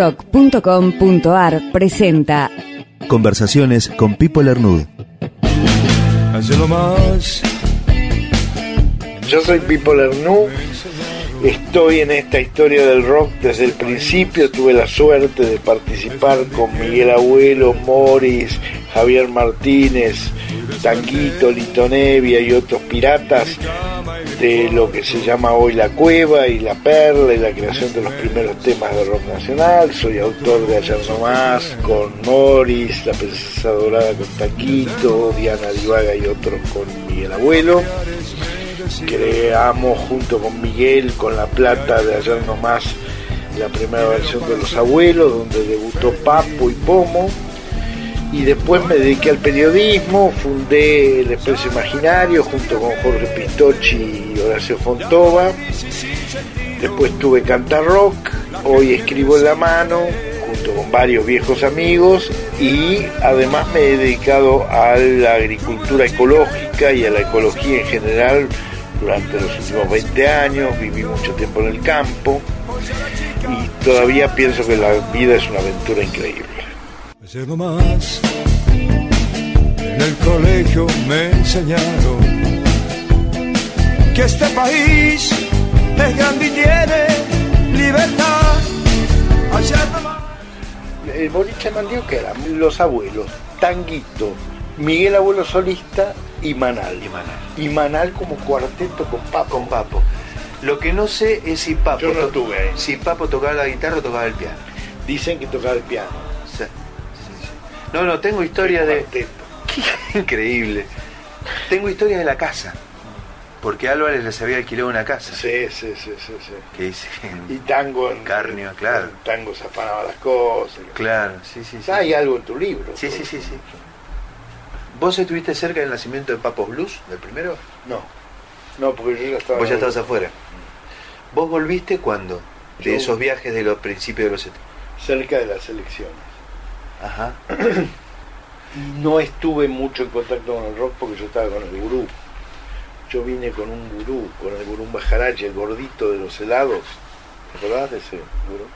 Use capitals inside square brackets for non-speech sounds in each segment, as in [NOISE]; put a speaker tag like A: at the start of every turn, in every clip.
A: nacionalrock.com.ar presenta
B: Conversaciones con Pipo Lernud.
C: más.
D: Yo soy Pipo Lernou, estoy en esta historia del rock desde el principio, tuve la suerte de participar con Miguel Abuelo, Morris, Javier Martínez, Tanguito, Lito Nevia y otros piratas de lo que se llama hoy La Cueva y La Perla y la creación de los primeros temas de rock nacional. Soy autor de Ayer No Más con Morris, La Princesa Dorada con Tanguito, Diana Divaga y otros con Miguel Abuelo. Creamos junto con Miguel, con La Plata de Ayer No Más, la primera versión de Los Abuelos, donde debutó Papo y Pomo y después me dediqué al periodismo, fundé el Expreso Imaginario junto con Jorge Pistocchi y Horacio Fontova. Después tuve Cantar Rock, hoy escribo en la mano junto con varios viejos amigos y además me he dedicado a la agricultura ecológica y a la ecología en general durante los últimos 20 años, viví mucho tiempo en el campo y todavía pienso que la vida es una aventura increíble.
C: Ayer más en el colegio me enseñaron que este país es grande y tiene libertad. Ayer nomás.
D: El boliche Mandío que eran los abuelos, Tanguito, Miguel Abuelo solista y Manal.
E: Y Manal.
D: Y Manal como cuarteto con Papo.
E: Con Papo. Lo que no sé es si Papo,
D: Yo no ahí.
E: si Papo tocaba la guitarra o tocaba el piano.
D: Dicen que tocaba el piano.
E: No, no, tengo historias de... Qué [LAUGHS] increíble. Tengo historias de la casa. Porque Álvarez les había alquilado una casa.
D: Sí, sí, sí, sí, sí.
E: Que dice...
D: Y tango en
E: Carnio, claro.
D: en Tango se afanaba las cosas.
E: Claro, sí, sí, sí.
D: Hay algo en tu libro.
E: Sí, sí, sí, sí. ¿Vos estuviste cerca del nacimiento de Papos Blues, del primero?
D: No. No, porque yo ya estaba.
E: Vos ya estabas afuera. ¿Vos volviste cuándo? De
D: Yo-
E: esos viajes de los principios de los 70.
D: cerca de las elecciones.
E: Ajá.
D: Y no estuve mucho en contacto con el rock porque yo estaba con el gurú. Yo vine con un gurú, con el gurú Bajarachi, el gordito de los helados. ¿Te acordás de ese gurú?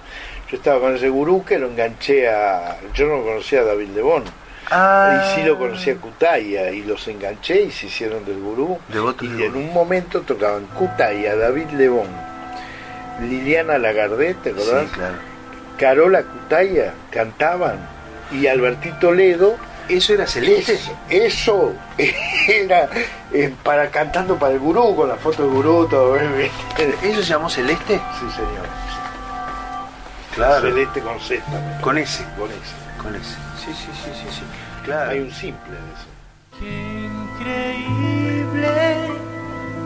D: Yo estaba con ese gurú que lo enganché a. Yo no conocía a David Lebón.
E: Ah.
D: Y sí lo conocía a Cutaya y los enganché y se hicieron del gurú.
E: Devotos
D: y en
E: gurú.
D: un momento tocaban Cutaya, David Lebón, Liliana Lagardet, ¿te acordás?
E: Sí, claro.
D: Carola Cutaya cantaban y Albertito Ledo
E: ¿Eso era celeste?
D: eso, eso [LAUGHS] era eh, para cantando para el gurú, con la foto del gurú, todo. ¿eh? [LAUGHS]
E: ¿Eso se llamó celeste?
D: Sí, señor.
E: Claro.
D: Celeste con Z.
E: Con ese.
D: Con ese.
E: Con ese. Sí, sí, sí, sí, sí. Claro.
D: Hay un simple de eso.
F: Qué increíble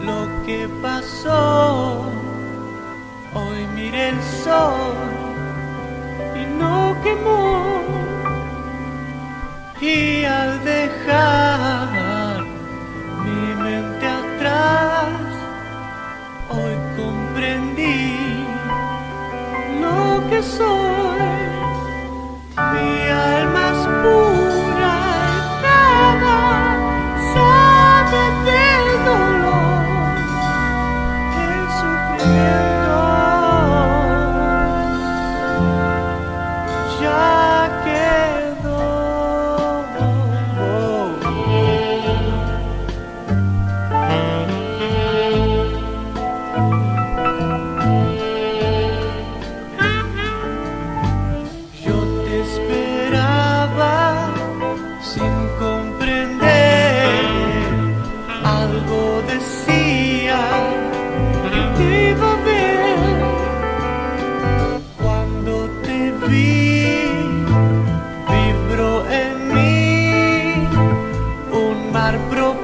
F: lo que pasó. Hoy miré el sol y no quemó. Y al dejar mi mente atrás, hoy comprendí lo que soy. al profundo.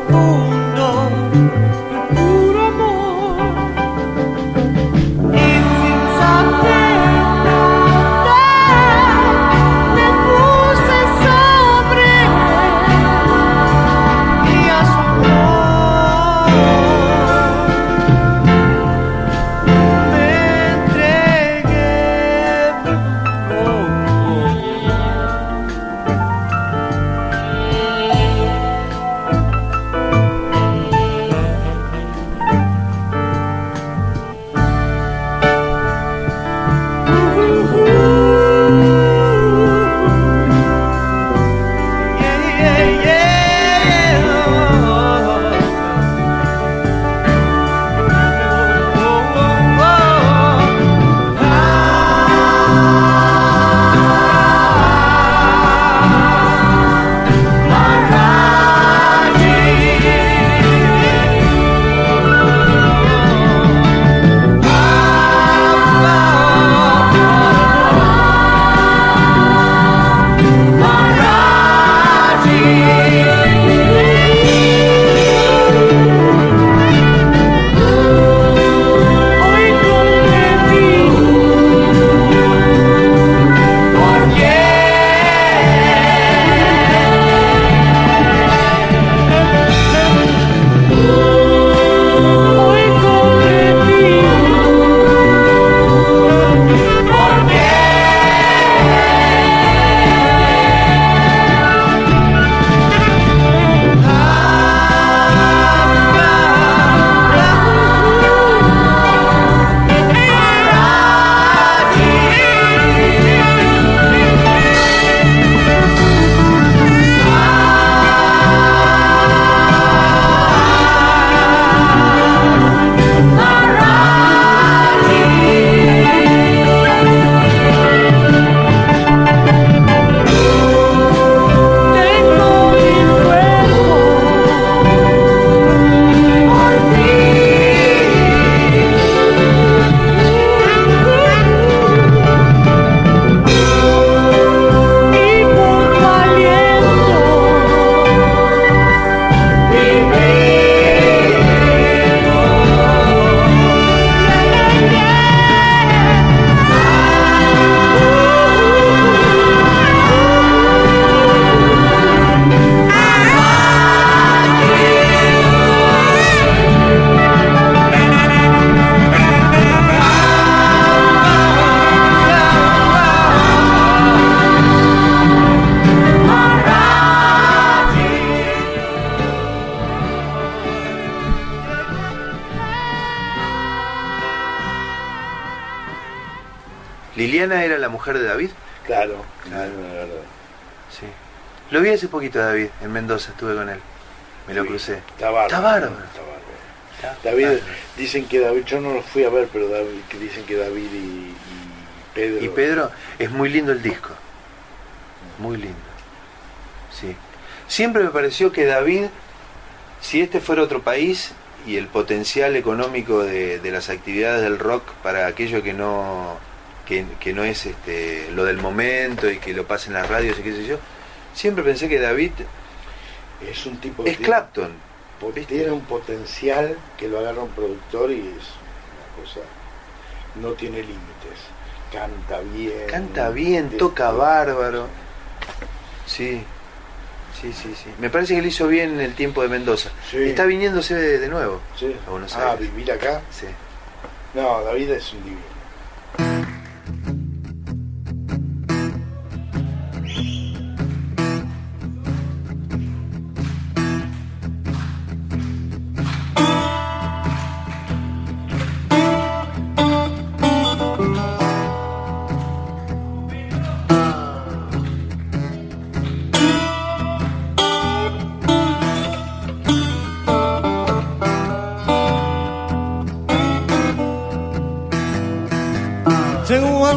E: Liliana era la mujer de David.
D: Claro, claro, la verdad.
E: Sí. Lo vi hace poquito a David, en Mendoza, estuve con él. Me lo
D: Sí,
E: crucé.
D: Está bárbaro.
E: Está bárbaro.
D: Está bárbaro. David, dicen que David, yo no lo fui a ver, pero David, que dicen que David y, y Pedro.
E: Y Pedro, es muy lindo el disco. Muy lindo. Sí. Siempre me pareció que David, si este fuera otro país y el potencial económico de, de las actividades del rock para aquello que no que, que no es este lo del momento y que lo pasa en las radios y qué sé yo, siempre pensé que David
D: es un tipo
E: es
D: tiene-
E: Clapton. ¿viste?
D: tiene un potencial que lo agarra un productor y es una cosa. No tiene límites. Canta bien.
E: Canta bien, toca bárbaro. Sí, sí, sí, sí. Me parece que lo hizo bien en el tiempo de Mendoza.
D: Sí.
E: Está viniéndose de, de nuevo
D: Sí.
E: a Buenos
D: Ah, vivir acá.
E: Sí.
D: No, David es un divino.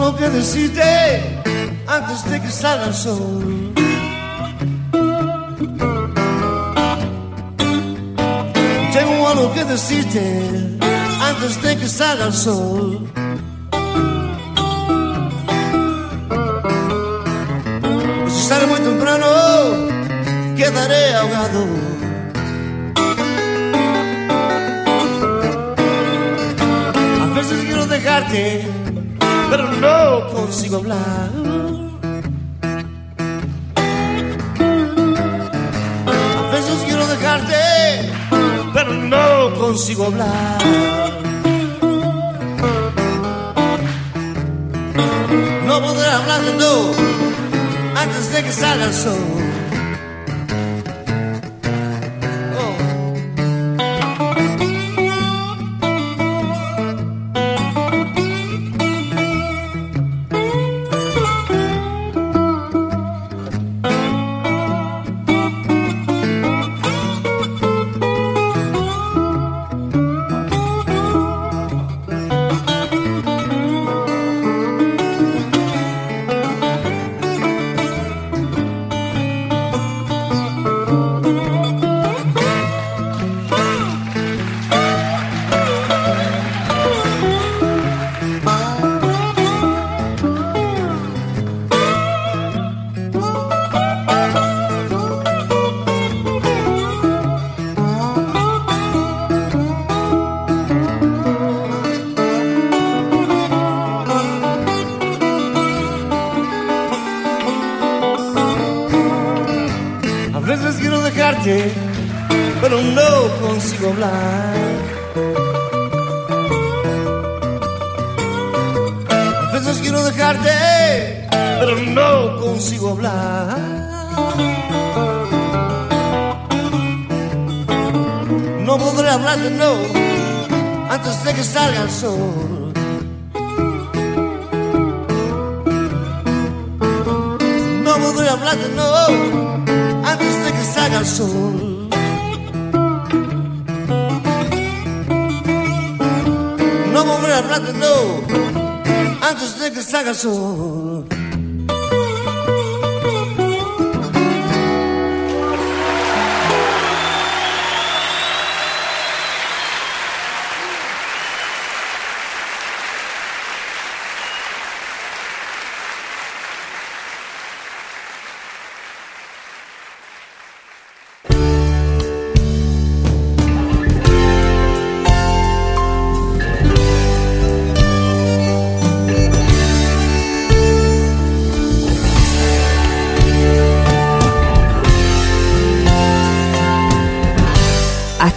G: tengo que decirte antes de que salga el sol. Tengo algo que decirte antes de que salga el sol. Si sale muy temprano, quedaré ahogado. dejarte consigo hablar. A veces quiero dejarte, pero no consigo hablar. No podré hablar de no antes de que salga el sol. Pero no consigo hablar. A veces quiero dejarte, pero no consigo hablar. No podré hablar de no antes de que salga el sol. No podré hablar de no salga el sol. No podré hablar de no antes de que salga el sol.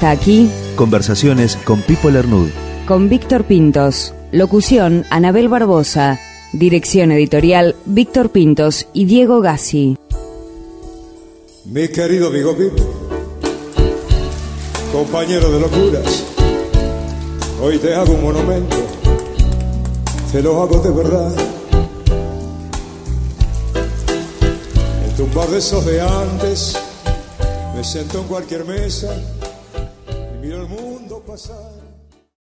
A: Hasta aquí.
B: Conversaciones con Pipo Lernud.
A: Con Víctor Pintos. Locución, Anabel Barbosa. Dirección editorial, Víctor Pintos y Diego Gassi.
C: Mi querido amigo Pipo, compañero de locuras, hoy te hago un monumento. Te lo hago de verdad. En tu de esos de antes, me siento en cualquier mesa y